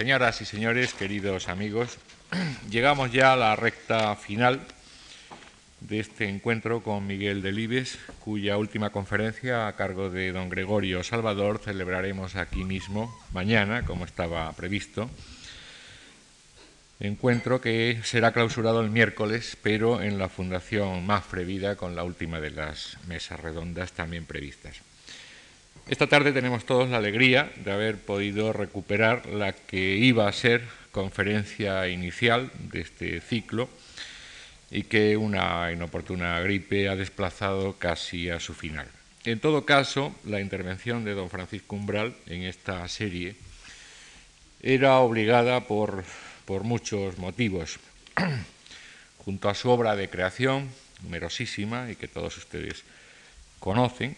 Señoras y señores, queridos amigos, llegamos ya a la recta final de este encuentro con Miguel Delibes, cuya última conferencia a cargo de don Gregorio Salvador celebraremos aquí mismo mañana, como estaba previsto. Encuentro que será clausurado el miércoles, pero en la Fundación Más Vida con la última de las mesas redondas también previstas. Esta tarde tenemos todos la alegría de haber podido recuperar la que iba a ser conferencia inicial de este ciclo y que una inoportuna gripe ha desplazado casi a su final. En todo caso, la intervención de don Francisco Umbral en esta serie era obligada por, por muchos motivos. Junto a su obra de creación, numerosísima y que todos ustedes conocen,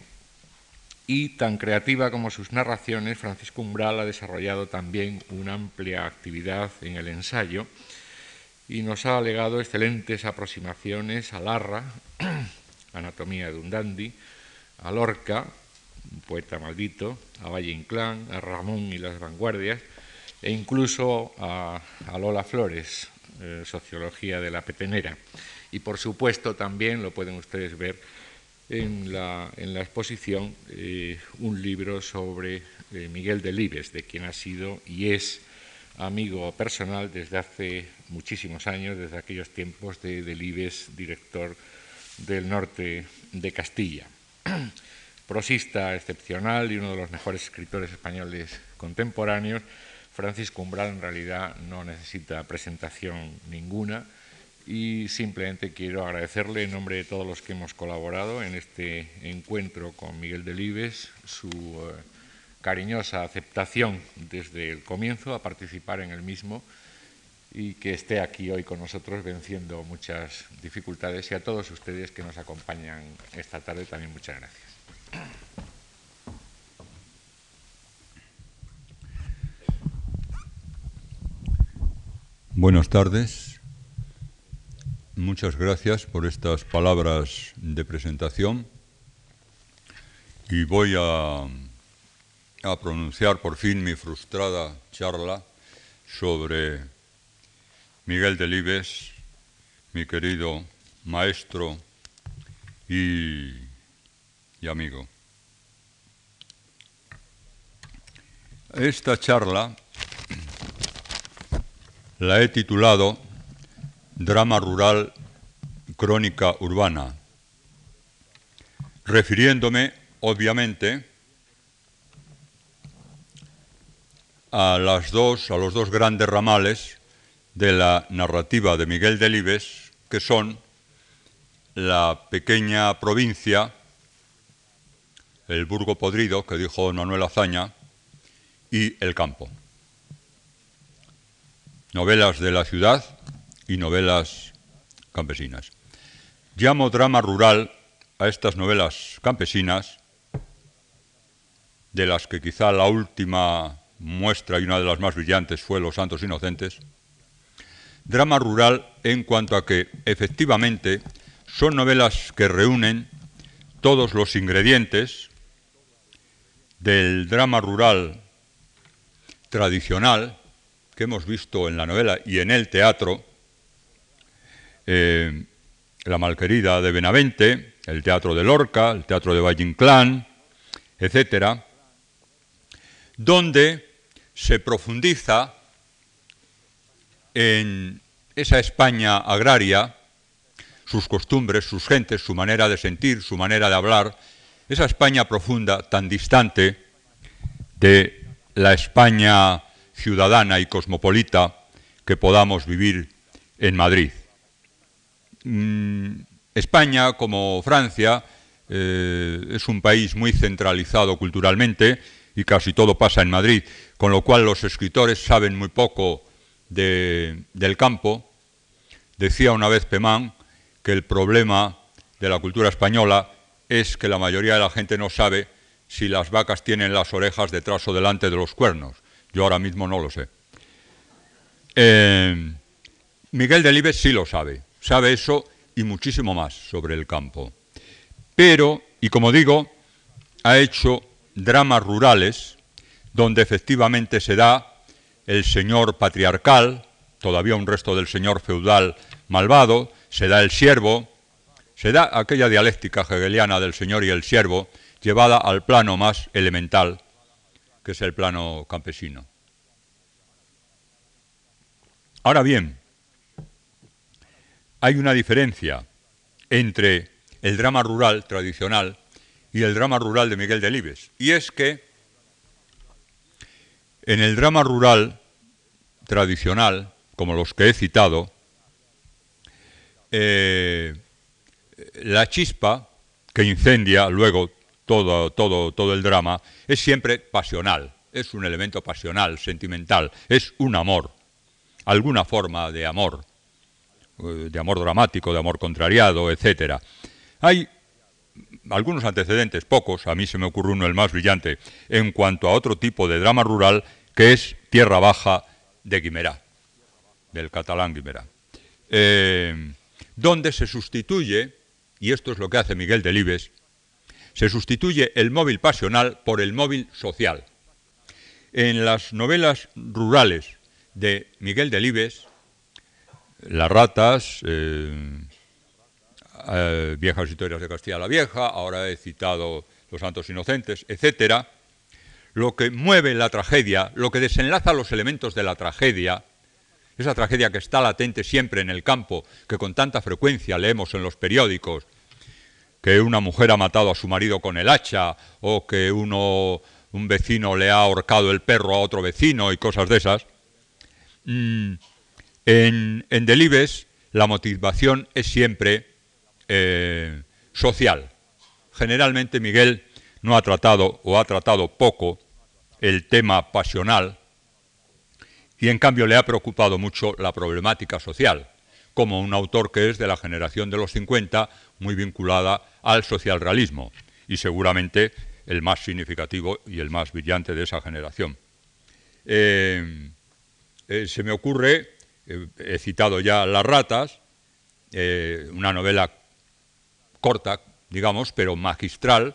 y tan creativa como sus narraciones, Francisco Umbral ha desarrollado también una amplia actividad en el ensayo, y nos ha legado excelentes aproximaciones a Larra, Anatomía de un dandy, a Lorca, un poeta maldito, a Valle Inclán, a Ramón y las vanguardias, e incluso a, Lola Flores, eh, Sociología de la Petenera. Y por supuesto también lo pueden ustedes ver en la, exposición eh, un libro sobre eh, Miguel Delibes, de quien ha sido y es amigo personal desde hace muchísimos años, desde aquellos tiempos de Delibes, director del norte de Castilla. Prosista excepcional y uno de los mejores escritores españoles contemporáneos, Francisco Umbral en realidad no necesita presentación ninguna y simplemente quiero agradecerle en nombre de todos los que hemos colaborado en este encuentro con Miguel Delibes su eh, cariñosa aceptación desde el comienzo a participar en el mismo y que esté aquí hoy con nosotros venciendo muchas dificultades y a todos ustedes que nos acompañan esta tarde también muchas gracias. Buenas tardes. Muchas gracias por estas palabras de presentación y voy a, pronunciar por fin mi frustrada charla sobre Miguel Delibes, mi querido maestro y, amigo. Esta charla la he titulado Drama Rural, Crónica Urbana, refiriéndome, obviamente, a, las dos, a los dos grandes ramales de la narrativa de Miguel Delibes, que son la pequeña provincia, el burgo podrido, que dijo Manuel Azaña, y el campo. Novelas de la ciudad y novelas campesinas. Llamo drama rural a estas novelas campesinas, de las que quizá la última muestra y una de las más brillantes fue Los Santos Inocentes, Drama rural en cuanto a que efectivamente son novelas que reúnen todos los ingredientes del drama rural tradicional que hemos visto en la novela y en el teatro, eh, La Malquerida de Benavente, el teatro de Lorca, el teatro de Valle Inclán, donde se profundiza en esa España agraria, sus costumbres, sus gentes, su manera de sentir, su manera de hablar, esa España profunda, tan distante de la España ciudadana y cosmopolita que podamos vivir en Madrid. Mm, España, como Francia, eh, es un país muy centralizado culturalmente y casi todo pasa en Madrid, con lo cual los escritores saben muy poco del campo, decía una vez Pemán que el problema de la cultura española es que la mayoría de la gente no sabe si las vacas tienen las orejas detrás o delante de los cuernos. Yo ahora mismo no lo sé. Eh, Miguel Delibes sí lo sabe, sabe eso y muchísimo más sobre el campo. Pero, y como digo, ha hecho dramas rurales donde efectivamente se da el señor patriarcal, todavía un resto del señor feudal malvado, se da el siervo, se da aquella dialéctica hegeliana del señor y el siervo, llevada al plano más elemental, que es el plano campesino. Ahora bien, hay una diferencia entre el drama rural tradicional y el drama rural de Miguel Delibes, y es que en el drama rural tradicional, como los que he citado, eh, la chispa que incendia luego todo, todo, todo el drama es siempre pasional, es un elemento pasional, sentimental, es un amor, alguna forma de amor, de amor dramático, de amor contrariado, etc. Hay algunos antecedentes, pocos, a mí se me ocurre uno el más brillante, en cuanto a otro tipo de drama rural que es Tierra Baja de Guimerá, del catalán Guimerá, eh, donde se sustituye, y esto es lo que hace Miguel Delibes, se sustituye el móvil pasional por el móvil social. En las novelas rurales de Miguel Delibes, Las ratas, eh, eh, Viejas historias de Castilla la Vieja, ahora he citado Los Santos Inocentes, etcétera, lo que mueve la tragedia, lo que desenlaza los elementos de la tragedia, esa tragedia que está latente siempre en el campo, que con tanta frecuencia leemos en los periódicos, que una mujer ha matado a su marido con el hacha, o que uno, un vecino le ha ahorcado el perro a otro vecino y cosas de esas. Mm, en, Delibes la motivación es siempre eh, social. Generalmente Miguel no ha tratado o ha tratado poco el tema pasional y en cambio le ha preocupado mucho la problemática social, como un autor que es de la generación de los 50, muy vinculada al socialrealismo y seguramente el más significativo y el más brillante de esa generación. Eh, eh, se me ocurre, eh, he citado ya Las ratas, una novela corta, digamos, pero magistral,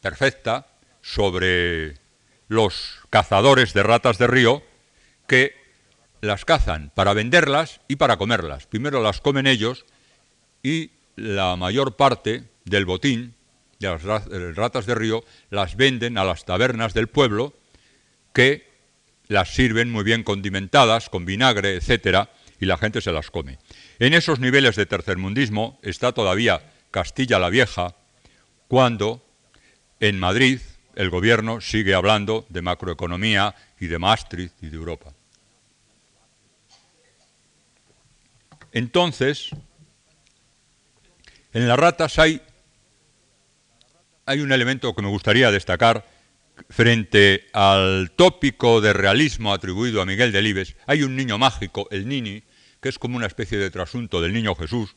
perfecta, sobre los cazadores de ratas de río que las cazan para venderlas y para comerlas. Primero las comen ellos y la mayor parte del botín de las ratas de río las venden a las tabernas del pueblo que las sirven muy bien condimentadas, con vinagre, etcétera, y la gente se las come. En esos niveles de tercermundismo está todavía Castilla la Vieja, cuando en Madrid el gobierno sigue hablando de macroeconomía y de Maastricht y de Europa. Entonces, en las ratas hay, hay un elemento que me gustaría destacar frente al tópico de realismo atribuido a Miguel Delibes. Hay un niño mágico, el Nini, que es como una especie de trasunto del niño Jesús,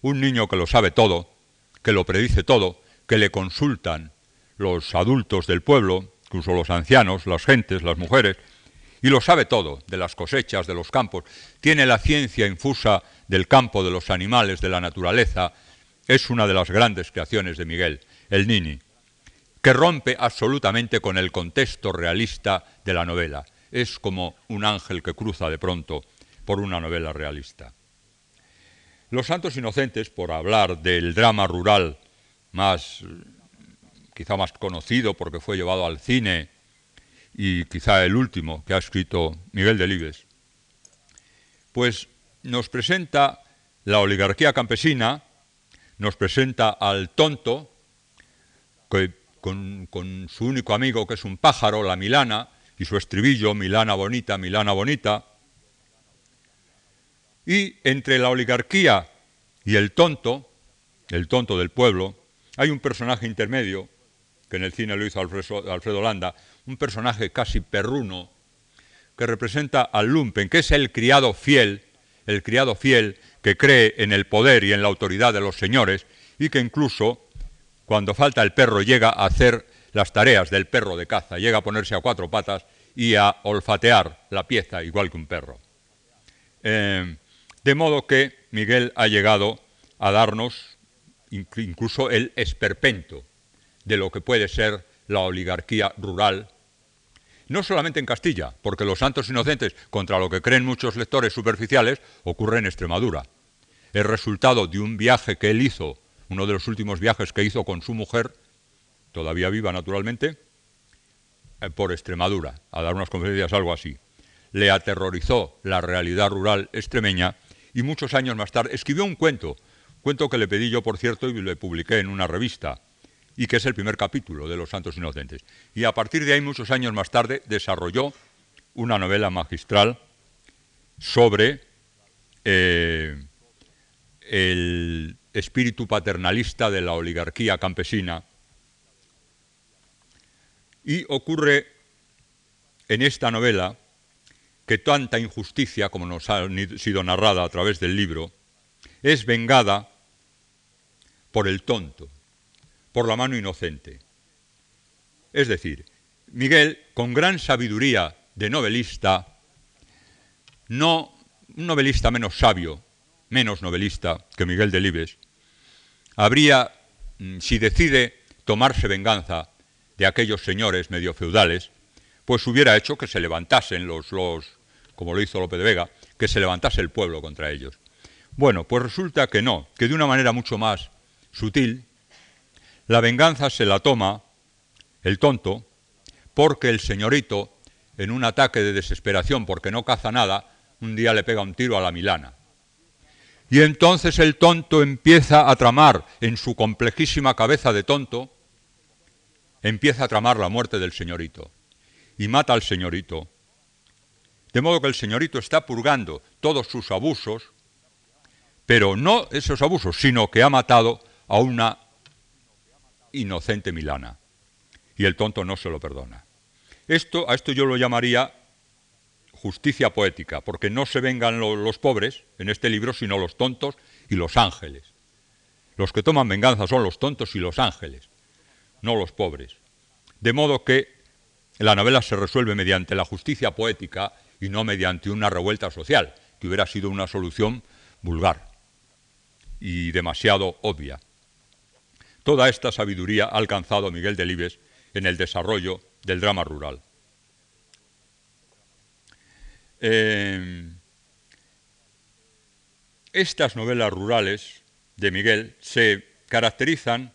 un niño que lo sabe todo, que lo predice todo, que le consultan los adultos del pueblo, incluso los ancianos, las gentes, las mujeres, y lo sabe todo, de las cosechas, de los campos, tiene la ciencia infusa del campo, de los animales, de la naturaleza, es una de las grandes creaciones de Miguel, el Nini, que rompe absolutamente con el contexto realista de la novela. Es como un ángel que cruza de pronto por una novela realista. Los Santos Inocentes, por hablar del drama rural más quizá más conocido porque fue llevado al cine y quizá el último que ha escrito Miguel Delibes, pues nos presenta la oligarquía campesina, nos presenta al tonto, que con, su único amigo que es un pájaro, la Milana, y su estribillo, Milana bonita, Milana bonita. Y entre la oligarquía y el tonto, el tonto del pueblo, hay un personaje intermedio que en el cine lo hizo Alfredo, Alfredo Landa, un personaje casi perruno, que representa al lumpen, que es el criado fiel, el criado fiel que cree en el poder y en la autoridad de los señores y que incluso cuando falta el perro llega a hacer las tareas del perro de caza, llega a ponerse a cuatro patas y a olfatear la pieza igual que un perro. Eh, de modo que Miguel ha llegado a darnos incluso el esperpento de lo que puede ser la oligarquía rural no solamente en Castilla, porque los santos inocentes, contra lo que creen muchos lectores superficiales, ocurre en Extremadura. Es resultado de un viaje que él hizo, uno de los últimos viajes que hizo con su mujer, todavía viva naturalmente, eh, por Extremadura, a dar unas conferencias, algo así. Le aterrorizó la realidad rural extremeña y muchos años más tarde escribió un cuento, cuento que le pedí yo, por cierto, y le publiqué en una revista, y que es el primer capítulo de Los Santos Inocentes. Y a partir de ahí, muchos años más tarde, desarrolló una novela magistral sobre eh, el espíritu paternalista de la oligarquía campesina. Y ocurre en esta novela que tanta injusticia como nos ha sido narrada a través del libro es vengada por el tonto, por la mano inocente. Es decir, Miguel, con gran sabiduría de novelista, no un novelista menos sabio, menos novelista que Miguel Delibes, habría, mm, si decide tomarse venganza de aquellos señores medio feudales, pues hubiera hecho que se levantasen los, los, como lo hizo Lope de Vega, que se levantase el pueblo contra ellos. Bueno, pues resulta que no, que de una manera mucho más sutil, la venganza se la toma el tonto porque el señorito, en un ataque de desesperación porque no caza nada, un día le pega un tiro a la Milana. Y entonces el tonto empieza a tramar en su complejísima cabeza de tonto, empieza a tramar la muerte del señorito y mata al señorito. De modo que el señorito está purgando todos sus abusos, pero no esos abusos, sino que ha matado a una inocente Milana. Y el tonto no se lo perdona. Esto, a esto yo lo llamaría justicia poética, porque no se vengan los pobres en este libro, sino los tontos y los ángeles. Los que toman venganza son los tontos y los ángeles, no los pobres. De modo que la novela se resuelve mediante la justicia poética y no mediante una revuelta social, que hubiera sido una solución vulgar y demasiado obvia. Toda esta sabiduría ha alcanzado Miguel Delibes en el desarrollo del drama rural. Eh, estas novelas rurales de Miguel se caracterizan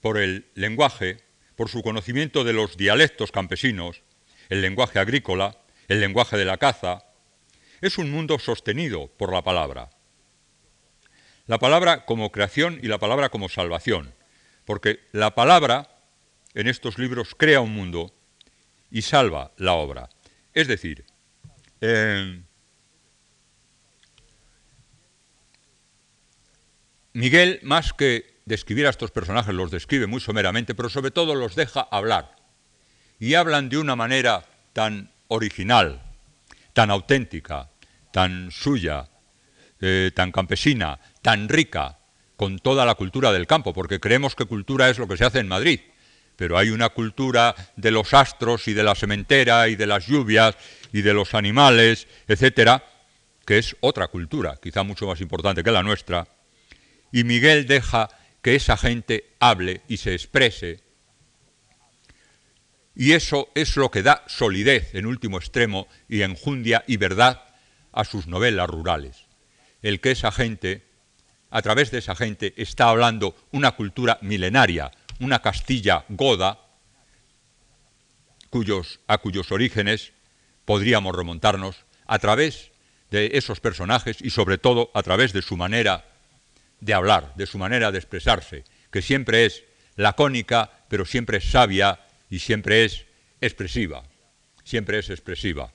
por el lenguaje, por su conocimiento de los dialectos campesinos, el lenguaje agrícola, el lenguaje de la caza. Es un mundo sostenido por la palabra la palabra como creación y la palabra como salvación, porque la palabra en estos libros crea un mundo y salva la obra. Es decir, eh, Miguel, más que describir a estos personajes, los describe muy someramente, pero sobre todo los deja hablar. Y hablan de una manera tan original, tan auténtica, tan suya, eh, tan campesina, tan rica con toda la cultura del campo, porque creemos que cultura es lo que se hace en Madrid, pero hay una cultura de los astros y de la sementera y de las lluvias y de los animales, etcétera, que es otra cultura, quizá mucho más importante que la nuestra, y Miguel deja que esa gente hable y se exprese, y eso es lo que da solidez en último extremo y enjundia y verdad a sus novelas rurales. El que esa gente a través de esa gente está hablando una cultura milenaria, una Castilla goda, cuyos, a cuyos orígenes podríamos remontarnos a través de esos personajes y sobre todo a través de su manera de hablar, de su manera de expresarse, que siempre es lacónica, pero siempre es sabia y siempre es expresiva, siempre es expresiva.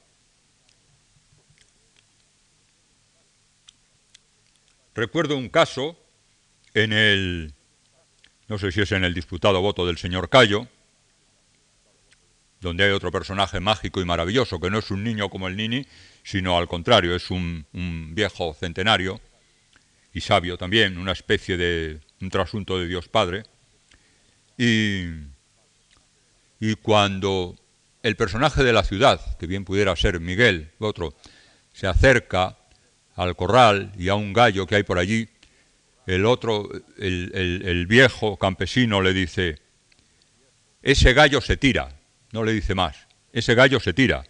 Recuerdo un caso en el, no sé si es en el disputado voto del señor Cayo, donde hay otro personaje mágico y maravilloso, que no es un niño como el Nini, sino al contrario, es un, viejo centenario y sabio también, una especie de un trasunto de Dios Padre. Y, y cuando el personaje de la ciudad, que bien pudiera ser Miguel, otro, se acerca al corral y a un gallo que hay por allí, el otro, el, viejo campesino le dice, ese gallo se tira, no le dice más. Ese gallo se tira.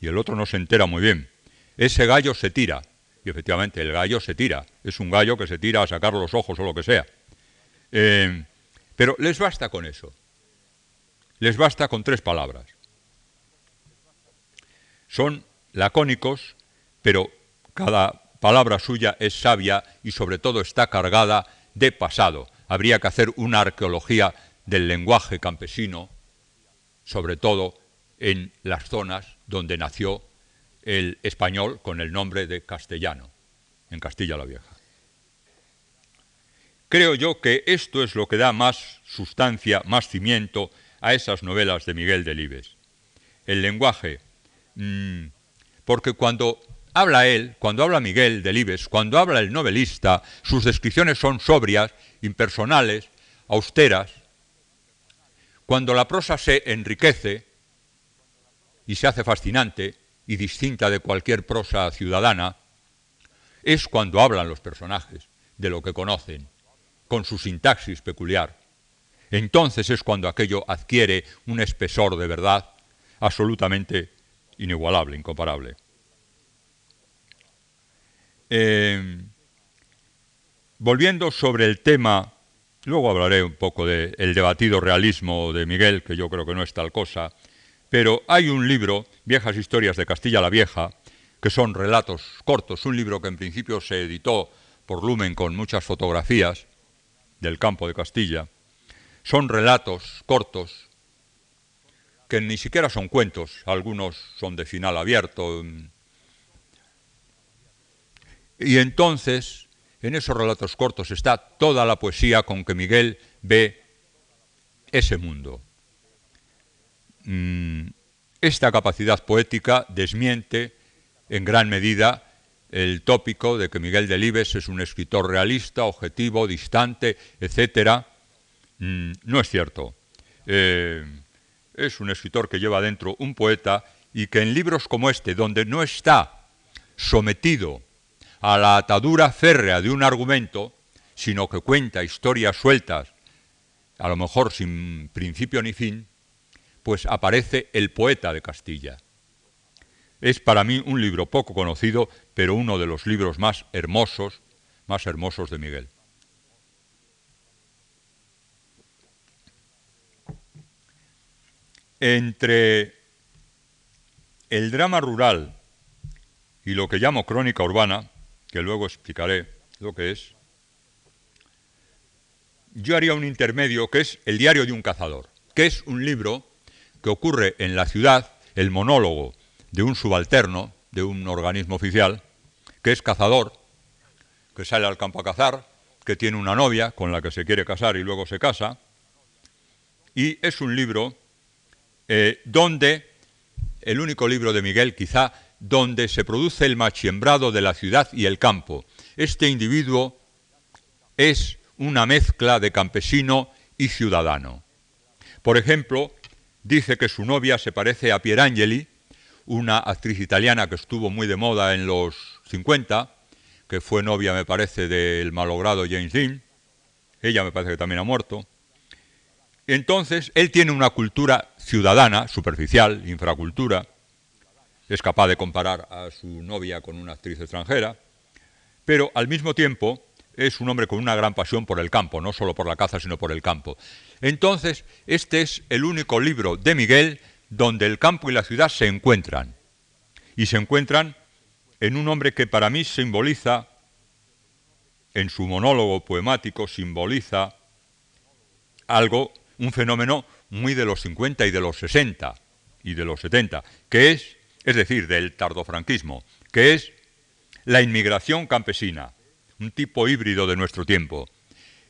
Y el otro no se entera muy bien. Ese gallo se tira. Y efectivamente, el gallo se tira. Es un gallo que se tira a sacar los ojos o lo que sea. Eh, pero les basta con eso. Les basta con tres palabras. Son lacónicos, pero cada palabra suya es sabia y sobre todo está cargada de pasado. Habría que hacer una arqueología del lenguaje campesino, sobre todo en las zonas donde nació el español con el nombre de castellano, en Castilla la Vieja. Creo yo que esto es lo que da más sustancia, más cimiento a esas novelas de Miguel Delibes. El lenguaje, mm, porque cuando habla él, cuando habla Miguel Delibes, cuando habla el novelista, sus descripciones son sobrias, impersonales, austeras. Cuando la prosa se enriquece y se hace fascinante y distinta de cualquier prosa ciudadana, es cuando hablan los personajes de lo que conocen, con su sintaxis peculiar. Entonces es cuando aquello adquiere un espesor de verdad absolutamente inigualable, incomparable. Eh, volviendo sobre el tema, luego hablaré un poco del debatido realismo de Miguel, que yo creo que no es tal cosa, pero hay un libro, Viejas Historias de Castilla la Vieja, que son relatos cortos, un libro que en principio se editó por Lumen con muchas fotografías del campo de Castilla, son relatos cortos que ni siquiera son cuentos, algunos son de final abierto, y entonces, en esos relatos cortos está toda la poesía con que Miguel ve ese mundo. Mm, esta capacidad poética desmiente en gran medida el tópico de que Miguel Delibes es un escritor realista, objetivo, distante, etc. Mm, no es cierto. Eh, es un escritor que lleva dentro un poeta y que en libros como este, donde no está sometido a la atadura férrea de un argumento, sino que cuenta historias sueltas, a lo mejor sin principio ni fin, pues aparece el poeta de Castilla. Es para mí un libro poco conocido, pero uno de los libros más hermosos, más hermosos de Miguel. Entre el drama rural y lo que llamo crónica urbana, que luego explicaré lo que es, yo haría un intermedio que es El diario de un cazador, que es un libro que ocurre en la ciudad, el monólogo de un subalterno, de un organismo oficial, que es cazador, que sale al campo a cazar, que tiene una novia con la que se quiere casar y luego se casa, y es un libro eh, donde, el único libro de Miguel quizá donde se produce el machiembrado de la ciudad y el campo. Este individuo es una mezcla de campesino y ciudadano. Por ejemplo, dice que su novia se parece a Pierangeli, una actriz italiana que estuvo muy de moda en los 50, que fue novia, me parece, del malogrado James Dean. Ella me parece que también ha muerto. Entonces, él tiene una cultura ciudadana, superficial, infracultura, es capaz de comparar a su novia con una actriz extranjera, pero al mismo tiempo es un hombre con una gran pasión por el campo, no solo por la caza, sino por el campo. Entonces, este es el único libro de Miguel donde el campo y la ciudad se encuentran. Y se encuentran en un hombre que para mí simboliza, en su monólogo poemático, simboliza algo, un fenómeno muy de los 50 y de los 60 y de los 70, que es es decir, del tardofranquismo, que es la inmigración campesina, un tipo híbrido de nuestro tiempo.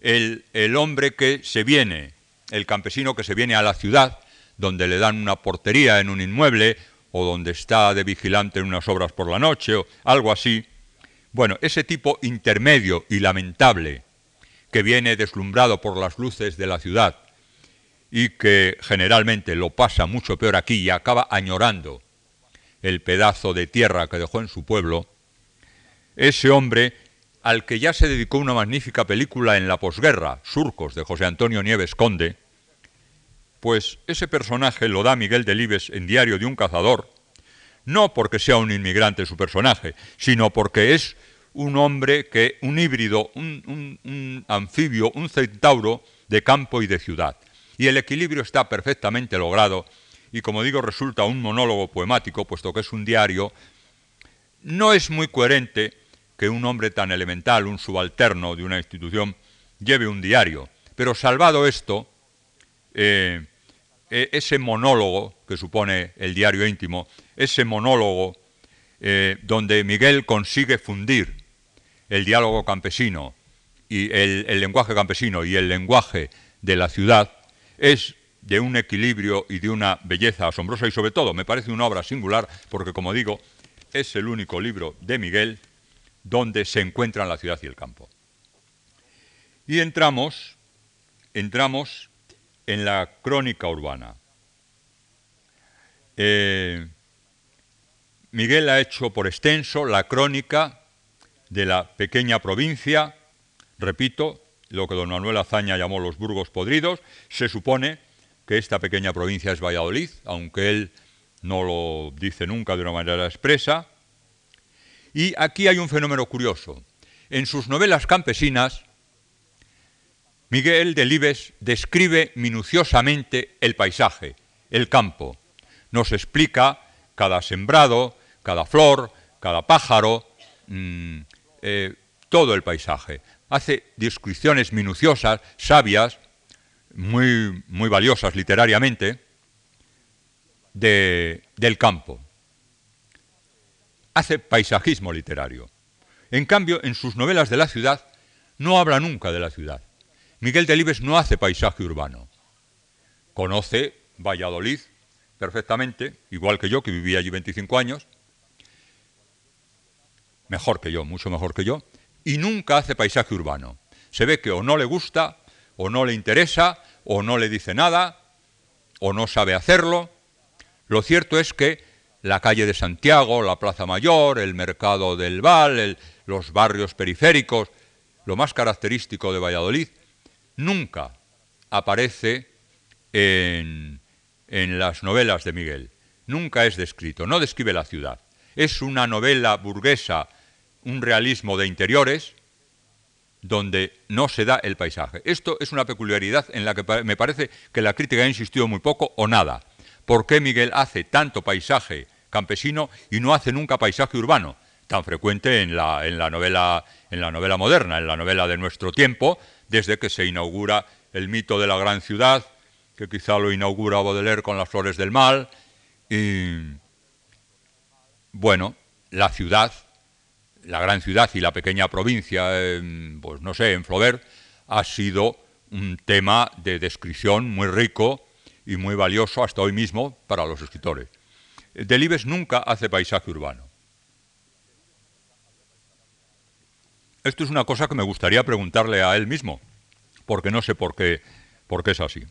El, hombre que se viene, el campesino que se viene a la ciudad, donde le dan una portería en un inmueble o donde está de vigilante en unas obras por la noche o algo así. Bueno, ese tipo intermedio y lamentable que viene deslumbrado por las luces de la ciudad y que generalmente lo pasa mucho peor aquí y acaba añorando el pedazo de tierra que dejó en su pueblo, ese hombre al que ya se dedicó una magnífica película en la posguerra, Surcos, de José Antonio Nieves Conde, Pues ese personaje lo da Miguel Delibes en Diario de un cazador, no porque sea un inmigrante su personaje, sino porque es un hombre que, un híbrido, un, anfibio, un centauro de campo y de ciudad. Y el equilibrio está perfectamente logrado y como digo resulta un monólogo poemático, puesto que es un diario, no es muy coherente que un hombre tan elemental, un subalterno de una institución, lleve un diario. Pero salvado esto, eh, e, ese monólogo que supone el diario íntimo, ese monólogo eh, donde Miguel consigue fundir el diálogo campesino y el, lenguaje campesino y el lenguaje de la ciudad, es de un equilibrio y de una belleza asombrosa y sobre todo me parece una obra singular porque como digo es el único libro de Miguel donde se encuentran la ciudad y el campo. Y entramos, entramos en la crónica urbana. Eh, Miguel ha hecho por extenso la crónica de la pequeña provincia, repito, lo que don Manuel Azaña llamó los burgos podridos, se supone que esta pequeña provincia es Valladolid, aunque él no lo dice nunca de una manera expresa. Y aquí hay un fenómeno curioso. En sus novelas campesinas, Miguel Delibes describe minuciosamente el paisaje, el campo. Nos explica cada sembrado, cada flor, cada pájaro, mm, eh, todo el paisaje. Hace descripciones minuciosas, sabias, muy, muy valiosas literariamente, del campo. Hace paisajismo literario. En cambio, en sus novelas de la ciudad, no habla nunca de la ciudad. Miguel Delibes no hace paisaje urbano. Conoce Valladolid perfectamente, igual que yo, que vivía allí 25 años, mejor que yo, mucho mejor que yo, y nunca hace paisaje urbano. Se ve que o no le gusta, o no le interesa, o no le dice nada, o no sabe hacerlo. Lo cierto es que la calle de Santiago, la Plaza Mayor, el mercado del Val, los barrios periféricos, lo más característico de Valladolid, nunca aparece en, las novelas de Miguel. Nunca es descrito, no describe la ciudad. Es una novela burguesa, un realismo de interiores, donde no se da el paisaje. Esto es una peculiaridad en la que me parece que la crítica ha insistido muy poco o nada. ¿Por qué Miguel hace tanto paisaje campesino y no hace nunca paisaje urbano? Tan frecuente en la, en la, novela, en la novela moderna, en la novela de nuestro tiempo, desde que se inaugura el mito de la gran ciudad, que quizá lo inaugura Baudelaire con las flores del mal. Y bueno, la ciudad, la gran ciudad y la pequeña provincia, pues no sé, en Flaubert, ha sido un tema de descripción muy rico y muy valioso hasta hoy mismo para los escritores. Delibes nunca hace paisaje urbano. Esto es una cosa que me gustaría preguntarle a él mismo, porque no sé por qué, por qué es así.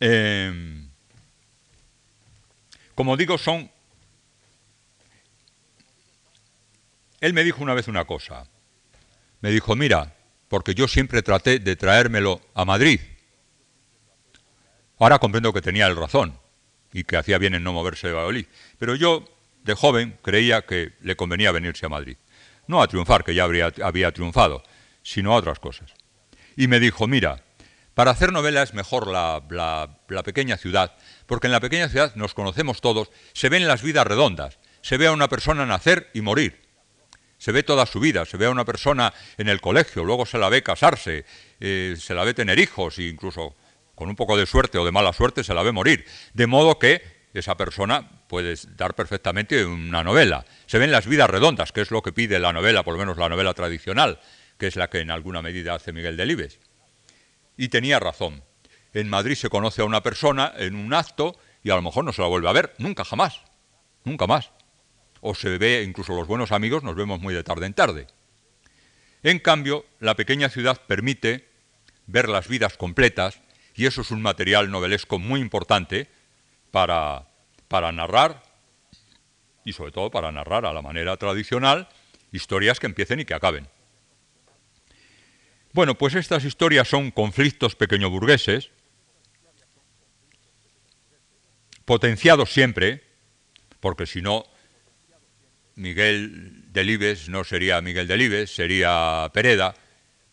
Em, como digo, son... Él me dijo una vez una cosa. Me dijo, mira, porque yo siempre traté de traérmelo a Madrid. Ahora comprendo que tenía el razón y que hacía bien en no moverse de Valladolid. Pero yo, de joven, creía que le convenía venirse a Madrid no a triunfar, que ya había triunfado, sino a otras cosas. Y me dijo, mira, para hacer novela es mejor la, la, pequeña ciudad, porque en la pequeña ciudad nos conocemos todos, se ven las vidas redondas, se ve a una persona nacer y morir, se ve toda su vida, se ve a una persona en el colegio, luego se la ve casarse, eh, se la ve tener hijos e incluso con un poco de suerte o de mala suerte se la ve morir. De modo que esa persona puede dar perfectamente una novela. Se ven las vidas redondas, que es lo que pide la novela, por lo menos la novela tradicional, que es la que en alguna medida hace Miguel Delibes. Y tenía razón. En Madrid se conoce a una persona en un acto y a lo mejor no se la vuelve a ver, nunca jamás, nunca más. O se ve, incluso los buenos amigos nos vemos muy de tarde en tarde. En cambio, la pequeña ciudad permite ver las vidas completas y eso es un material novelesco muy importante para, para narrar, y sobre todo para narrar a la manera tradicional, historias que empiecen y que acaben. Bueno, pues estas historias son conflictos pequeño-burgueses, potenciados siempre, porque si no, Miguel Delibes no sería Miguel Delibes, sería Pereda,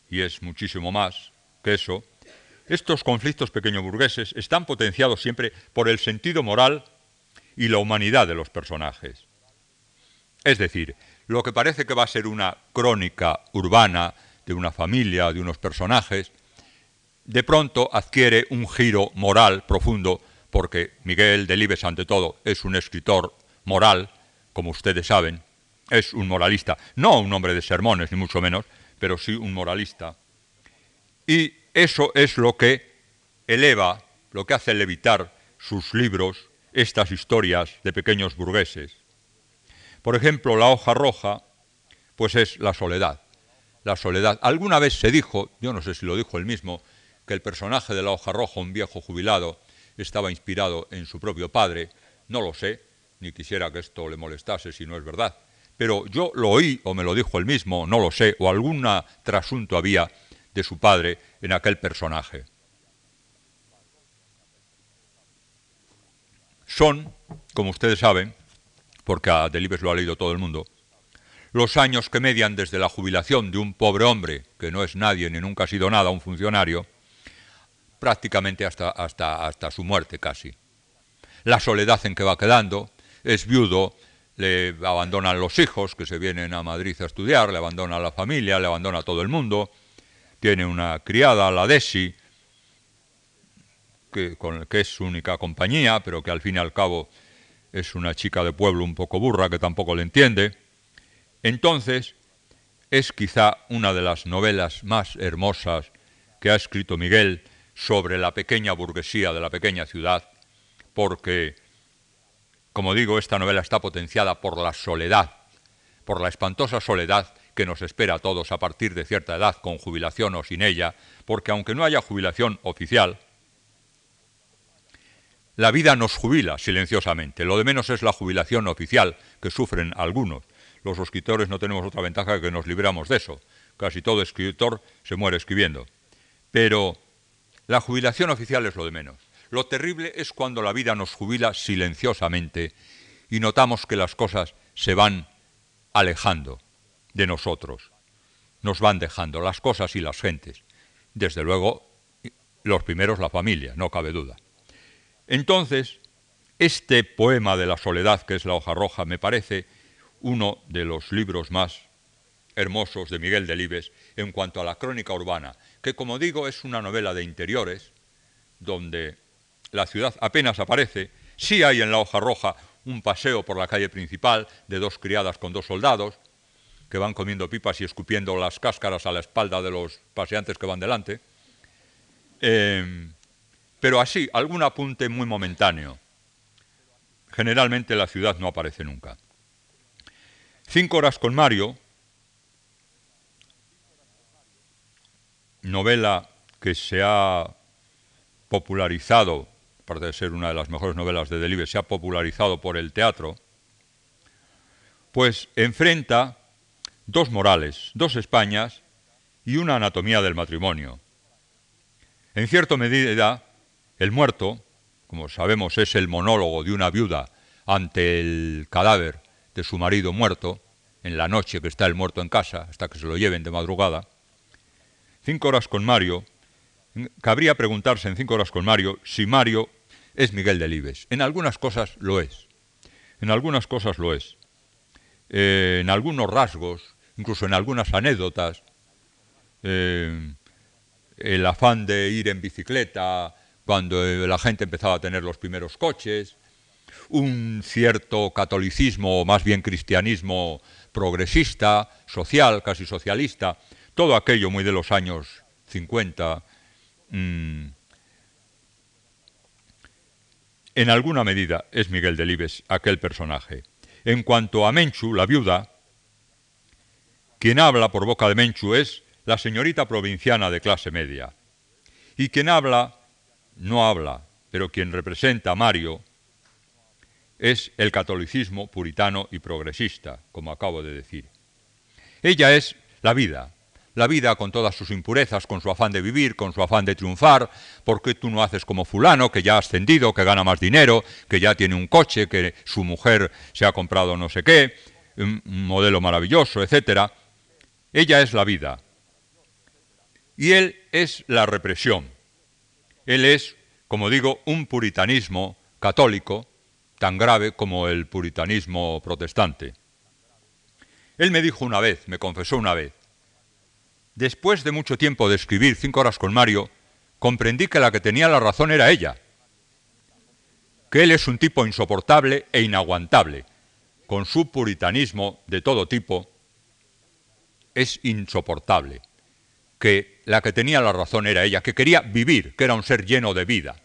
y es muchísimo más que eso. Estos conflictos pequeño-burgueses están potenciados siempre por el sentido moral y la humanidad de los personajes. Es decir, lo que parece que va a ser una crónica urbana de una familia, de unos personajes, de pronto adquiere un giro moral profundo, porque Miguel Delibes, ante todo, es un escritor moral, como ustedes saben, es un moralista, no un hombre de sermones, ni mucho menos, pero sí un moralista. Y eso es lo que eleva, lo que hace levitar sus libros, estas historias de pequeños burgueses. Por ejemplo, la hoja roja, pues es la soledad. La soledad. Alguna vez se dijo, yo no sé si lo dijo él mismo, que el personaje de la hoja roja, un viejo jubilado, estaba inspirado en su propio padre. No lo sé, ni quisiera que esto le molestase si no es verdad. Pero yo lo oí, o me lo dijo él mismo, no lo sé, o algún trasunto había de su padre en aquel personaje. Son, como ustedes saben, porque a Delibes lo ha leído todo el mundo, los años que median desde la jubilación de un pobre hombre, que no es nadie ni nunca ha sido nada, un funcionario, prácticamente hasta, hasta, hasta su muerte casi. La soledad en que va quedando, es viudo, le abandonan los hijos que se vienen a Madrid a estudiar, le abandona la familia, le abandona todo el mundo, tiene una criada, la Desi, que, con, que es su única compañía, pero que al fin y al cabo es una chica de pueblo un poco burra que tampoco le entiende. Entonces, es quizá una de las novelas más hermosas que ha escrito Miguel sobre la pequeña burguesía de la pequeña ciudad, porque, como digo, esta novela está potenciada por la soledad, por la espantosa soledad que nos espera a todos a partir de cierta edad, con jubilación o sin ella, porque aunque no haya jubilación oficial, la vida nos jubila silenciosamente. Lo de menos es la jubilación oficial que sufren algunos. Los escritores no tenemos otra ventaja que nos libramos de eso. Casi todo escritor se muere escribiendo. Pero la jubilación oficial es lo de menos. Lo terrible es cuando la vida nos jubila silenciosamente y notamos que las cosas se van alejando de nosotros. Nos van dejando las cosas y las gentes. Desde luego, los primeros la familia, no cabe duda. Entonces, este poema de la soledad, que es La hoja roja, me parece uno de los libros más hermosos de Miguel Delibes en cuanto a la crónica urbana, que como digo es una novela de interiores, donde la ciudad apenas aparece, sí hay en La hoja roja un paseo por la calle principal de dos criadas con dos soldados, que van comiendo pipas y escupiendo las cáscaras a la espalda de los paseantes que van delante. Eh, pero así, algún apunte muy momentáneo. Generalmente la ciudad no aparece nunca. Cinco horas con Mario, novela que se ha popularizado, de ser una de las mejores novelas de Delibes, se ha popularizado por el teatro, pues enfrenta dos morales, dos Españas y una anatomía del matrimonio. En cierta medida, el muerto, como sabemos, es el monólogo de una viuda ante el cadáver de su marido muerto, en la noche que está el muerto en casa, hasta que se lo lleven de madrugada. Cinco horas con Mario, cabría preguntarse en cinco horas con Mario si Mario es Miguel Delibes. En algunas cosas lo es. En algunas cosas lo es. Eh, en algunos rasgos, incluso en algunas anécdotas, eh, el afán de ir en bicicleta, cuando eh, la gente empezaba a tener los primeros coches, un cierto catolicismo, o más bien cristianismo progresista, social, casi socialista, todo aquello muy de los años 50. Mm, en alguna medida es Miguel Delibes aquel personaje. En cuanto a Menchu, la viuda, quien habla por boca de Menchu es la señorita provinciana de clase media. Y quien habla no habla, pero quien representa a Mario es el catolicismo puritano y progresista, como acabo de decir. Ella es la vida, la vida con todas sus impurezas, con su afán de vivir, con su afán de triunfar, ¿por qué tú no haces como fulano, que ya ha ascendido, que gana más dinero, que ya tiene un coche, que su mujer se ha comprado no sé qué, un modelo maravilloso, etcétera? Ella es la vida. Y él es la represión. Él es, como digo, un puritanismo católico tan grave como el puritanismo protestante. Él me dijo una vez, me confesó una vez, Después de mucho tiempo de escribir cinco horas con Mario, comprendí que la que tenía la razón era ella, que él es un tipo insoportable e inaguantable, con su puritanismo de todo tipo, es insoportable, que la que tenía la razón era ella, que quería vivir, que era un ser lleno de vida.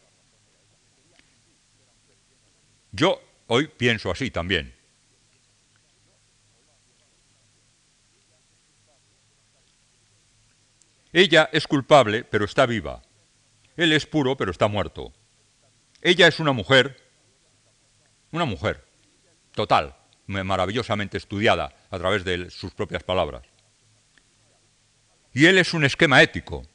Yo hoy pienso así también. Ella es culpable, pero está viva. Él es puro, pero está muerto. Ella es una mujer, una mujer, total, maravillosamente estudiada a través de sus propias palabras. Y él es un esquema ético.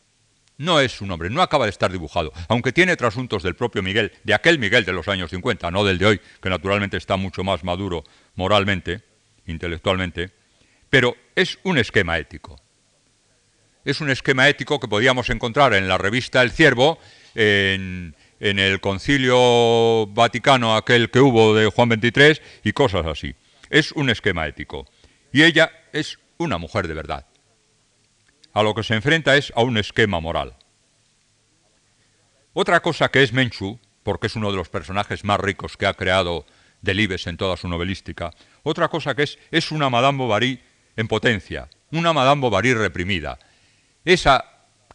No es un hombre, no acaba de estar dibujado, aunque tiene trasuntos del propio Miguel, de aquel Miguel de los años 50, no del de hoy, que naturalmente está mucho más maduro moralmente, intelectualmente, pero es un esquema ético es un esquema ético que podíamos encontrar en la revista El Ciervo, en, el concilio vaticano aquel que hubo de Juan XXIII y cosas así. Es un esquema ético. Y ella es una mujer de verdad. A lo que se enfrenta es a un esquema moral. Otra cosa que es Menchu, porque es uno de los personajes más ricos que ha creado Delibes en toda su novelística, otra cosa que es, es una Madame Bovary en potencia, una Madame Bovary reprimida, esa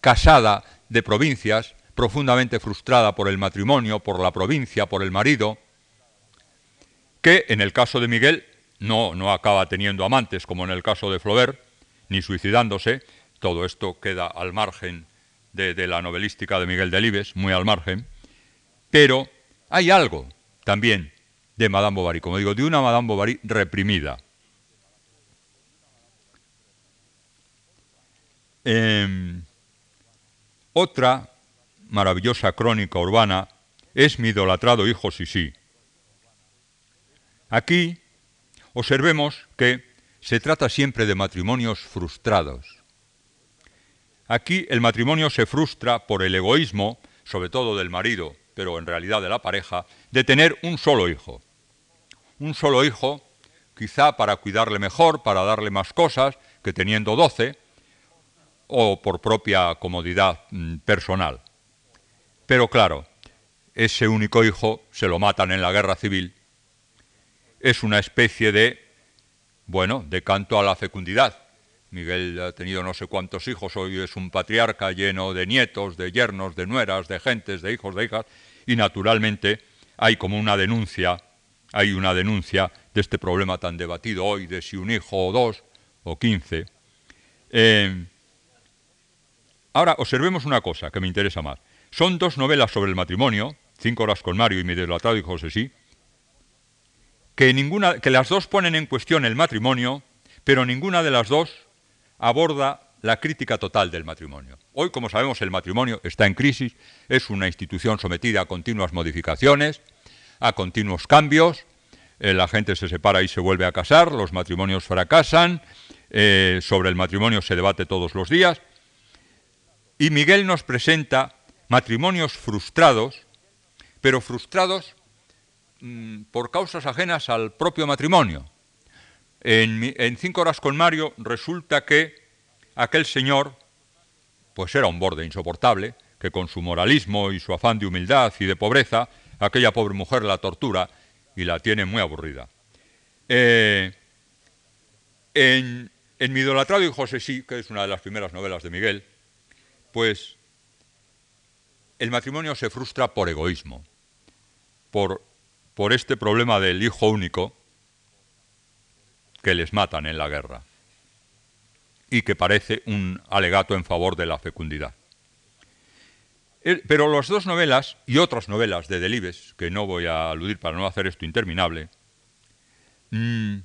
casada de provincias, profundamente frustrada por el matrimonio, por la provincia, por el marido, que en el caso de Miguel no, no acaba teniendo amantes como en el caso de Flaubert, ni suicidándose, todo esto queda al margen de, de la novelística de Miguel Delibes, muy al margen, pero hay algo también de Madame Bovary, como digo, de una Madame Bovary reprimida, Em, otra maravillosa crónica urbana es mi idolatrado hijo Sisi. Aquí observemos que se trata siempre de matrimonios frustrados. Aquí el matrimonio se frustra por el egoísmo, sobre todo del marido, pero en realidad de la pareja, de tener un solo hijo. Un solo hijo, quizá para cuidarle mejor, para darle más cosas, que teniendo doce, o por propia comodidad mm, personal. Pero claro, ese único hijo se lo matan en la guerra civil. Es una especie de, bueno, de canto a la fecundidad. Miguel ha tenido no sé cuántos hijos, hoy es un patriarca lleno de nietos, de yernos, de nueras, de gentes, de hijos, de hijas, y naturalmente hay como una denuncia, hay una denuncia de este problema tan debatido hoy de si un hijo o dos o quince. Eh, Ahora observemos una cosa que me interesa más. Son dos novelas sobre el matrimonio, Cinco horas con Mario y Mi deslatado y José sí, que, ninguna, que las dos ponen en cuestión el matrimonio, pero ninguna de las dos aborda la crítica total del matrimonio. Hoy, como sabemos, el matrimonio está en crisis, es una institución sometida a continuas modificaciones, a continuos cambios, eh, la gente se separa y se vuelve a casar, los matrimonios fracasan, eh, sobre el matrimonio se debate todos los días, y Miguel nos presenta matrimonios frustrados, pero frustrados mm, por causas ajenas al propio matrimonio. En, Cinco horas con Mario resulta que aquel señor, pues era un borde insoportable, que con su moralismo y su afán de humildad y de pobreza, aquella pobre mujer la tortura y la tiene muy aburrida. Eh, en, en Mi idolatrado y José sí, que es una de las primeras novelas de Miguel, pues el matrimonio se frustra por egoísmo, por, por este problema del hijo único que les matan en la guerra y que parece un alegato en favor de la fecundidad. Pero las dos novelas y otras novelas de Delibes, que no voy a aludir para no hacer esto interminable, mm,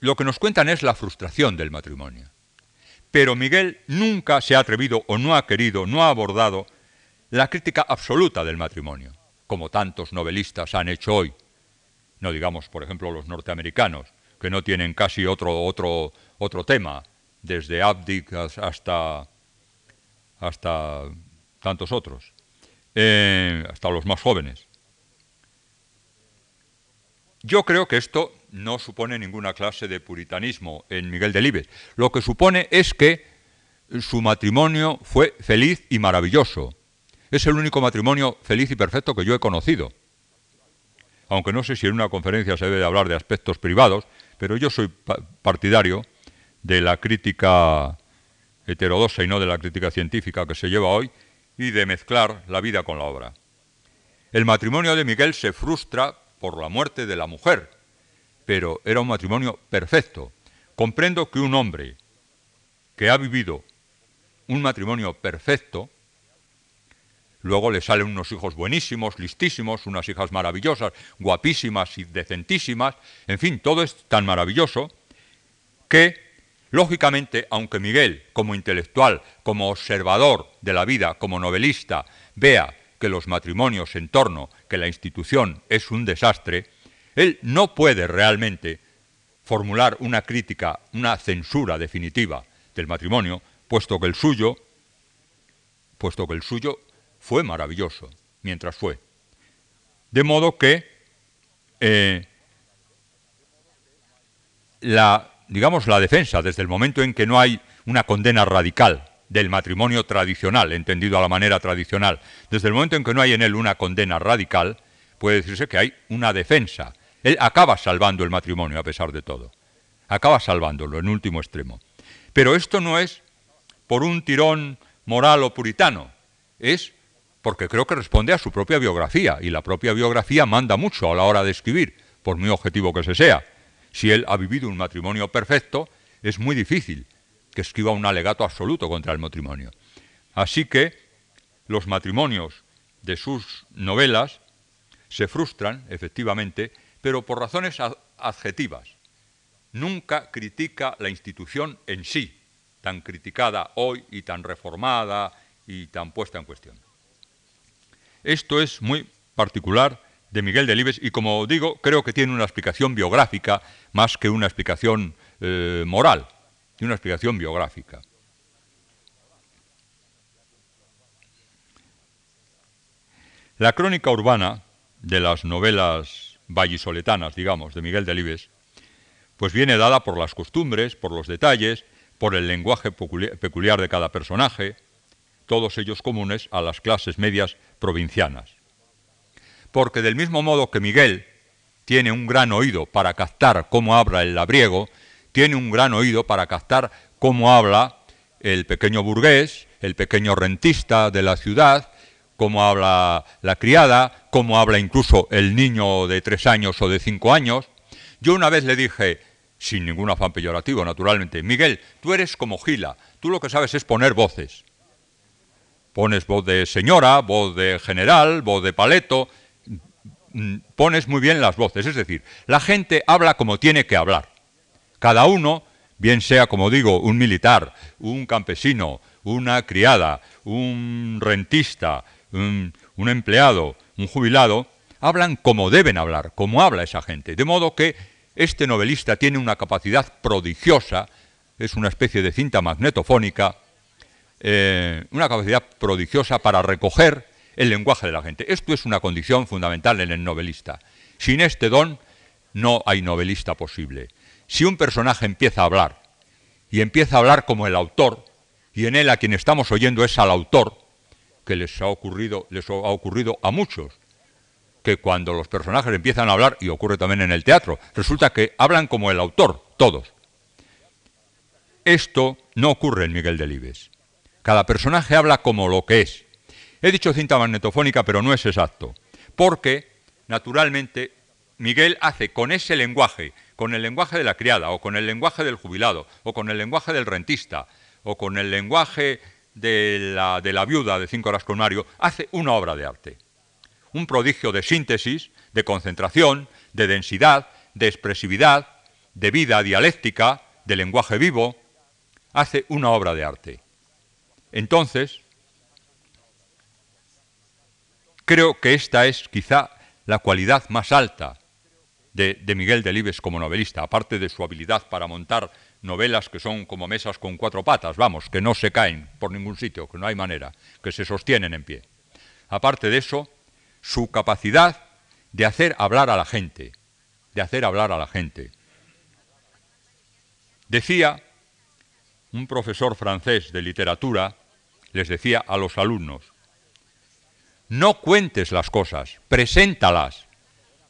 lo que nos cuentan es la frustración del matrimonio. Pero Miguel nunca se ha atrevido o no ha querido, no ha abordado la crítica absoluta del matrimonio, como tantos novelistas han hecho hoy. No digamos, por ejemplo, los norteamericanos, que no tienen casi otro, otro, otro tema, desde Abdic hasta, hasta tantos otros, eh, hasta los más jóvenes. Yo creo que esto no supone ninguna clase de puritanismo en Miguel Delibes. Lo que supone es que su matrimonio fue feliz y maravilloso. Es el único matrimonio feliz y perfecto que yo he conocido. Aunque no sé si en una conferencia se debe de hablar de aspectos privados, pero yo soy partidario de la crítica heterodoxa y no de la crítica científica que se lleva hoy y de mezclar la vida con la obra. El matrimonio de Miguel se frustra por la muerte de la mujer, pero era un matrimonio perfecto. Comprendo que un hombre que ha vivido un matrimonio perfecto, luego le salen unos hijos buenísimos, listísimos, unas hijas maravillosas, guapísimas y decentísimas, en fin, todo es tan maravilloso que, lógicamente, aunque Miguel, como intelectual, como observador de la vida, como novelista, vea que los matrimonios en torno, que la institución es un desastre, él no puede realmente formular una crítica, una censura definitiva del matrimonio, puesto que el suyo, puesto que el suyo fue maravilloso mientras fue. De modo que eh, la, digamos, la defensa, desde el momento en que no hay una condena radical del matrimonio tradicional, entendido a la manera tradicional. Desde el momento en que no hay en él una condena radical, puede decirse que hay una defensa. Él acaba salvando el matrimonio a pesar de todo. Acaba salvándolo en último extremo. Pero esto no es por un tirón moral o puritano, es porque creo que responde a su propia biografía, y la propia biografía manda mucho a la hora de escribir, por muy objetivo que se sea. Si él ha vivido un matrimonio perfecto, es muy difícil que escriba un alegato absoluto contra el matrimonio. Así que los matrimonios de sus novelas se frustran, efectivamente, pero por razones adjetivas. Nunca critica la institución en sí, tan criticada hoy y tan reformada y tan puesta en cuestión. Esto es muy particular de Miguel Delibes y, como digo, creo que tiene una explicación biográfica más que una explicación eh, moral una explicación biográfica. La crónica urbana de las novelas vallisoletanas, digamos, de Miguel Delibes, pues viene dada por las costumbres, por los detalles, por el lenguaje peculiar de cada personaje, todos ellos comunes a las clases medias provincianas. Porque del mismo modo que Miguel tiene un gran oído para captar cómo habla el labriego, tiene un gran oído para captar cómo habla el pequeño burgués, el pequeño rentista de la ciudad, cómo habla la criada, cómo habla incluso el niño de tres años o de cinco años. Yo una vez le dije, sin ningún afán peyorativo, naturalmente, Miguel, tú eres como Gila, tú lo que sabes es poner voces. Pones voz de señora, voz de general, voz de paleto, mm, pones muy bien las voces, es decir, la gente habla como tiene que hablar. Cada uno, bien sea, como digo, un militar, un campesino, una criada, un rentista, un, empleado, un jubilado, hablan como deben hablar, como habla esa gente. De modo que este novelista tiene una capacidad prodigiosa, es una especie de cinta magnetofónica, eh, una capacidad prodigiosa para recoger el lenguaje de la gente. Esto es una condición fundamental en el novelista. Sin este don no hay novelista posible. Si un personaje empieza a hablar y empieza a hablar como el autor, y en él a quien estamos oyendo es al autor, que les ha ocurrido, les ha ocurrido a muchos, que cuando los personajes empiezan a hablar, y ocurre también en el teatro, resulta que hablan como el autor, todos. Esto no ocurre en Miguel Delibes. Cada personaje habla como lo que es. He dicho cinta magnetofónica, pero no es exacto, porque, naturalmente, Miguel hace con ese lenguaje con el lenguaje de la criada, o con el lenguaje del jubilado, o con el lenguaje del rentista, o con el lenguaje de la, de la viuda de cinco horas con Mario, hace una obra de arte. Un prodigio de síntesis, de concentración, de densidad, de expresividad, de vida dialéctica, de lenguaje vivo. hace una obra de arte. Entonces, creo que esta es quizá la cualidad más alta de, Miguel Delibes como novelista, aparte de su habilidad para montar novelas que son como mesas con cuatro patas, vamos, que no se caen por ningún sitio, que no hay manera, que se sostienen en pie. Aparte de eso, su capacidad de hacer hablar a la gente, de hacer hablar a la gente. Decía un profesor francés de literatura, les decía a los alumnos, no cuentes las cosas, preséntalas.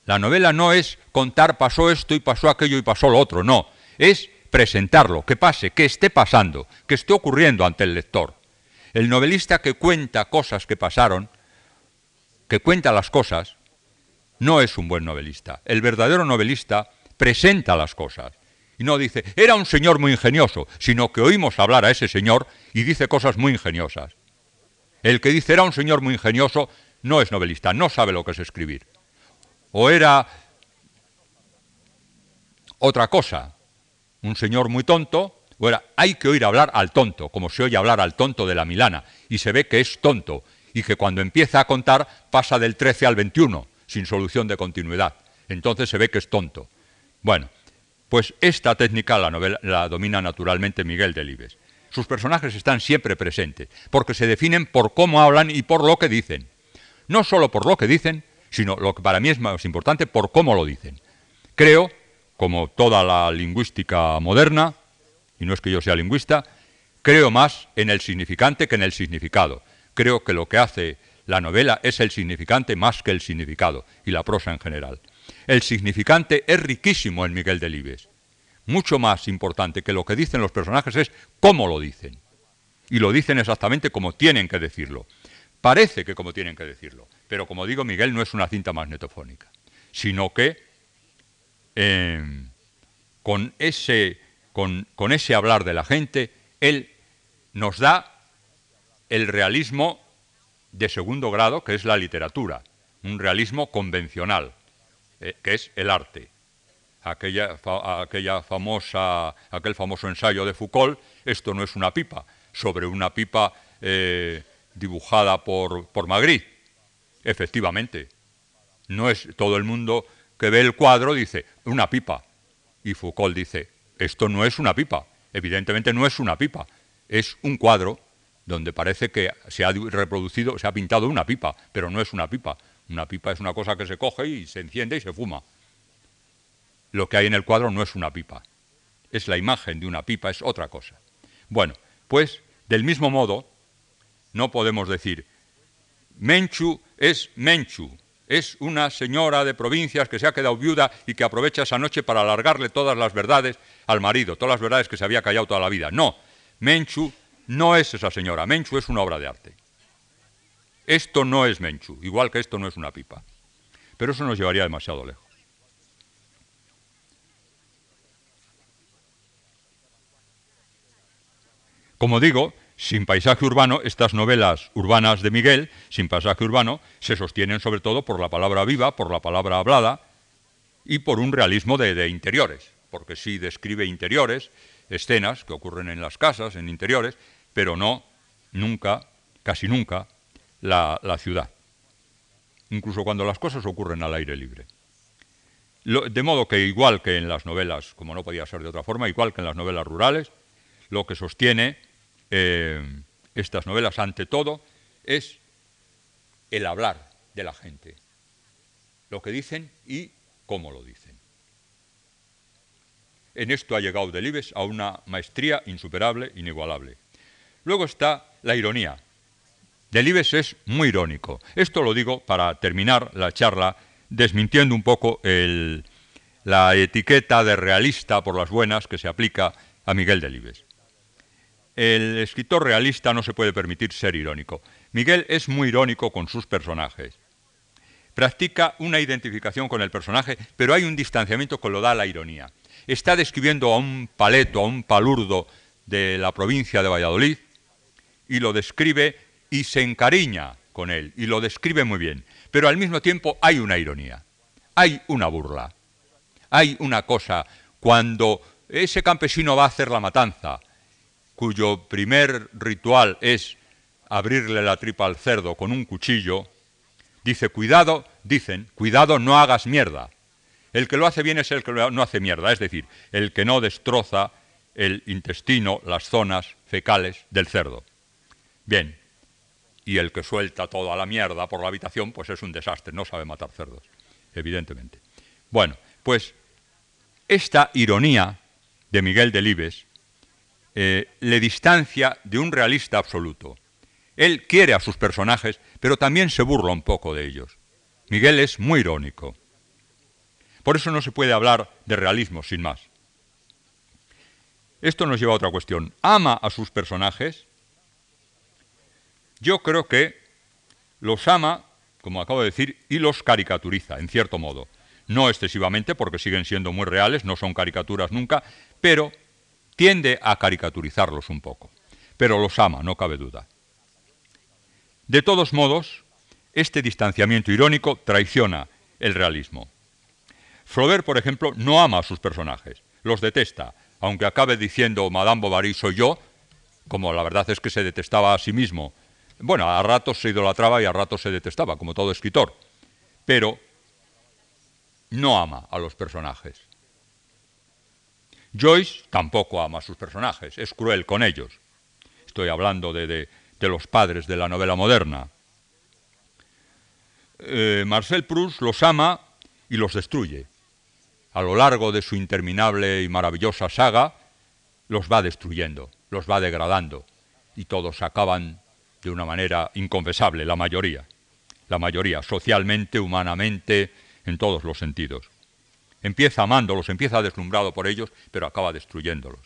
La novela no es contar pasó esto y pasó aquello y pasó lo otro, no, es presentarlo, que pase, que esté pasando, que esté ocurriendo ante el lector. El novelista que cuenta cosas que pasaron, que cuenta las cosas, no es un buen novelista. El verdadero novelista presenta las cosas. Y no dice, era un señor muy ingenioso, sino que oímos hablar a ese señor y dice cosas muy ingeniosas. El que dice era un señor muy ingenioso no es novelista, no sabe lo que es escribir. O era otra cosa, un señor muy tonto, o era hay que oír hablar al tonto, como se oye hablar al tonto de la Milana, y se ve que es tonto, y que cuando empieza a contar pasa del 13 al 21, sin solución de continuidad. Entonces se ve que es tonto. Bueno, pues esta técnica la, novela, la domina naturalmente Miguel Delibes. Sus personajes están siempre presentes, porque se definen por cómo hablan y por lo que dicen. No solo por lo que dicen, sino lo que para mí es más importante, por cómo lo dicen. Creo, como toda la lingüística moderna, y no es que yo sea lingüista, creo más en el significante que en el significado. Creo que lo que hace la novela es el significante más que el significado, y la prosa en general. El significante es riquísimo en Miguel Delibes mucho más importante que lo que dicen los personajes es cómo lo dicen. Y lo dicen exactamente como tienen que decirlo. Parece que como tienen que decirlo, pero como digo, Miguel no es una cinta magnetofónica, sino que em, con, ese, con, con ese hablar de la gente, él nos da el realismo de segundo grado, que es la literatura, un realismo convencional, eh, que es el arte aquella, aquella famosa, aquel famoso ensayo de Foucault, esto no es una pipa, sobre una pipa eh, dibujada por, por Magritte. Efectivamente, no es todo el mundo que ve el cuadro dice una pipa. Y Foucault dice, esto no es una pipa, evidentemente no es una pipa, es un cuadro donde parece que se ha reproducido, se ha pintado una pipa, pero no es una pipa. Una pipa es una cosa que se coge y se enciende y se fuma lo que hay en el cuadro no es una pipa, es la imagen de una pipa, es otra cosa. Bueno, pues del mismo modo, no podemos decir, Menchu es Menchu, es una señora de provincias que se ha quedado viuda y que aprovecha esa noche para alargarle todas las verdades al marido, todas las verdades que se había callado toda la vida. No, Menchu no es esa señora, Menchu es una obra de arte. Esto no es Menchu, igual que esto no es una pipa. Pero eso nos llevaría demasiado lejos. Como digo, sin paisaje urbano, estas novelas urbanas de Miguel, sin paisaje urbano, se sostienen sobre todo por la palabra viva, por la palabra hablada y por un realismo de, interiores, porque sí describe interiores, escenas que ocurren en las casas, en interiores, pero no nunca, casi nunca, la, ciudad. Incluso cuando las cosas ocurren al aire libre. de modo que igual que en las novelas, como no podía ser de otra forma, igual que en las novelas rurales, lo que sostiene eh, estas novelas, ante todo, es el hablar de la gente, lo que dicen y cómo lo dicen. En esto ha llegado Delibes a una maestría insuperable, inigualable. Luego está la ironía. Delibes es muy irónico. Esto lo digo para terminar la charla desmintiendo un poco la etiqueta de realista por las buenas que se aplica a Miguel Delibes el escritor realista no se puede permitir ser irónico. Miguel es muy irónico con sus personajes. Practica una identificación con el personaje, pero hay un distanciamiento que lo da la ironía. Está describiendo a un paleto, a un palurdo de la provincia de Valladolid, y lo describe y se encariña con él, y lo describe muy bien. Pero al mismo tiempo hay una ironía, hay una burla, hay una cosa. Cuando ese campesino va a hacer la matanza, cuyo primer ritual es abrirle la tripa al cerdo con un cuchillo, dice, cuidado, dicen, cuidado, no hagas mierda. El que lo hace bien es el que no hace mierda, es decir, el que no destroza el intestino, las zonas fecales del cerdo. Bien, y el que suelta toda la mierda por la habitación, pues es un desastre, no sabe matar cerdos, evidentemente. Bueno, pues esta ironía de Miguel Delibes eh, le distancia de un realista absoluto. Él quiere a sus personajes, pero también se burla un poco de ellos. Miguel es muy irónico. Por eso no se puede hablar de realismo sin más. Esto nos lleva a otra cuestión. ¿Ama a sus personajes? Yo creo que los ama, como acabo de decir, y los caricaturiza, en cierto modo. No excesivamente, porque siguen siendo muy reales, no son caricaturas nunca, pero tiende a caricaturizarlos un poco. Pero los ama, no cabe duda. De todos modos, este distanciamiento irónico traiciona el realismo. Flaubert, por ejemplo, no ama a sus personajes, los detesta, aunque acabe diciendo Madame Bovary soy yo, como la verdad es que se detestaba a sí mismo bueno, a ratos se idolatraba y a ratos se detestaba, como todo escritor, pero no ama a los personajes. Joyce tampoco ama a sus personajes, es cruel con ellos. Estoy hablando de, los padres de la novela moderna. Eh, Marcel Proust los ama y los destruye. A lo largo de su interminable y maravillosa saga, los va destruyendo, los va degradando, y todos acaban de una manera inconfesable, la mayoría, la mayoría, socialmente, humanamente, en todos los sentidos. Empieza amándolos, empieza deslumbrado por ellos, pero acaba destruyéndolos.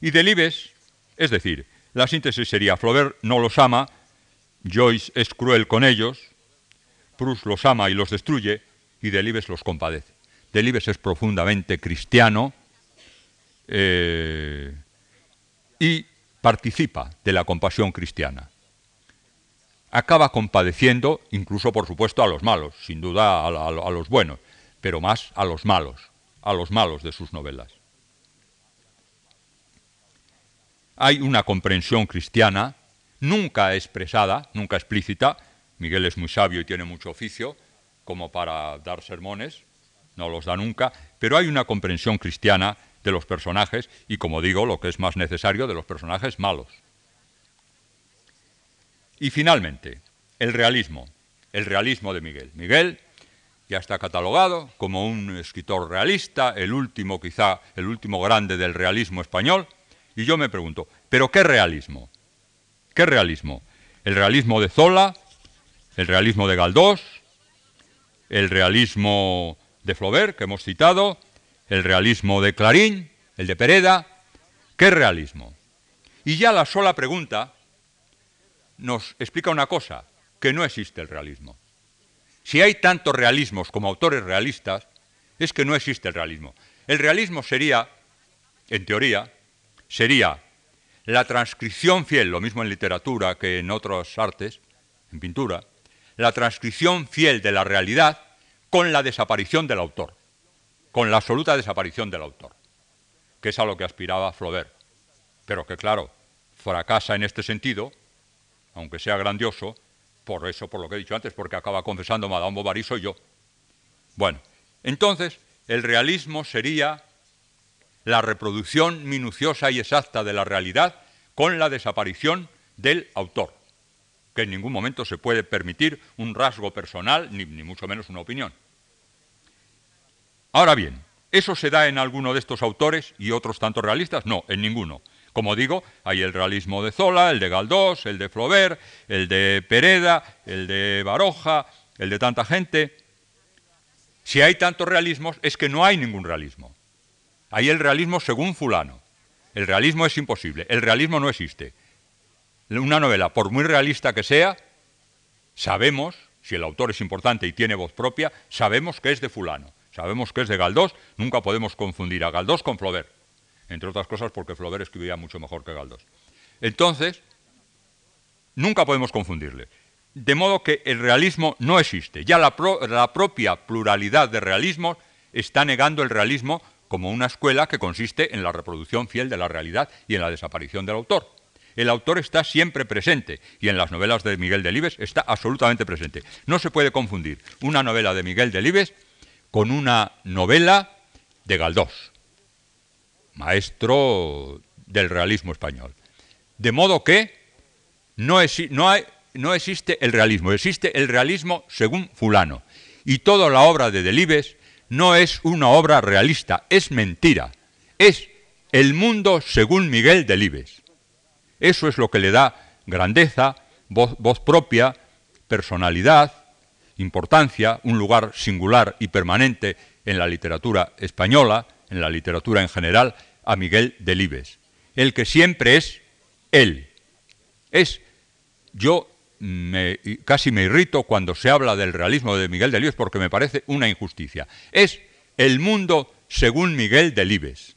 Y Delibes, es decir, la síntesis sería, Flaubert no los ama, Joyce es cruel con ellos, Proust los ama y los destruye, y Delibes los compadece. Delibes es profundamente cristiano eh, y participa de la compasión cristiana. Acaba compadeciendo, incluso por supuesto, a los malos, sin duda a, los buenos, pero más a los malos, a los malos de sus novelas. Hay una comprensión cristiana, nunca expresada, nunca explícita. Miguel es muy sabio y tiene mucho oficio, como para dar sermones, no los da nunca, pero hay una comprensión cristiana de los personajes y, como digo, lo que es más necesario, de los personajes malos. Y finalmente, el realismo, el realismo de Miguel. Miguel ya está catalogado como un escritor realista, el último quizá, el último grande del realismo español, y yo me pregunto, ¿pero qué realismo? ¿Qué realismo? ¿El realismo de Zola? ¿El realismo de Galdós? ¿El realismo de Flaubert, que hemos citado? el realismo de Clarín, el de Pereda. ¿Qué realismo? Y ya la sola pregunta nos explica una cosa, que no existe el realismo. Si hay tantos realismos como autores realistas, es que no existe el realismo. El realismo sería, en teoría, sería la transcripción fiel, lo mismo en literatura que en otras artes, en pintura, la transcripción fiel de la realidad con la desaparición del autor con la absoluta desaparición del autor, que es a lo que aspiraba Flaubert, pero que claro, fracasa en este sentido, aunque sea grandioso, por eso, por lo que he dicho antes, porque acaba confesando Madame Bovary soy yo. Bueno, entonces el realismo sería la reproducción minuciosa y exacta de la realidad con la desaparición del autor, que en ningún momento se puede permitir un rasgo personal, ni, ni mucho menos una opinión. Ahora bien, ¿eso se da en alguno de estos autores y otros tantos realistas? No, en ninguno. Como digo, hay el realismo de Zola, el de Galdós, el de Flaubert, el de Pereda, el de Baroja, el de tanta gente. Si hay tantos realismos, es que no hay ningún realismo. Hay el realismo según fulano. El realismo es imposible, el realismo no existe. Una novela, por muy realista que sea, sabemos, si el autor es importante y tiene voz propia, sabemos que es de fulano. Sabemos que es de Galdós, nunca podemos confundir a Galdós con Flaubert, entre otras cosas porque Flaubert escribía mucho mejor que Galdós. Entonces, nunca podemos confundirle. De modo que el realismo no existe. Ya la, propia pluralidad de realismos está negando el realismo como una escuela que consiste en la reproducción fiel de la realidad y en la desaparición del autor. El autor está siempre presente y en las novelas de Miguel Delibes está absolutamente presente. No se puede confundir una novela de Miguel Delibes con una novela de Galdós, maestro del realismo español. De modo que no, no existe el realismo, existe el realismo según fulano. Y toda la obra de Delibes no es una obra realista, es mentira. Es el mundo según Miguel Delibes. Eso es lo que le da grandeza, voz propia, personalidad, importancia, un lugar singular y permanente en la literatura española, en la literatura en general, a Miguel Delibes. El que siempre es él. Es, yo me, casi me irrito cuando se habla del realismo de Miguel Delibes porque me parece una injusticia. Es el mundo según Miguel Delibes.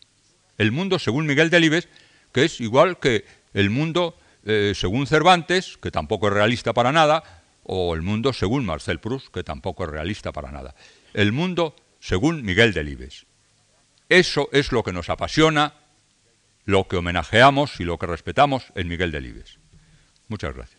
El mundo según Miguel Delibes, que es igual que el mundo eh, según Cervantes, que tampoco es realista para nada, o el mundo según Marcel Proust, que tampoco es realista para nada. El mundo según Miguel Delibes. Eso es lo que nos apasiona, lo que homenajeamos y lo que respetamos en Miguel Delibes. Muchas gracias.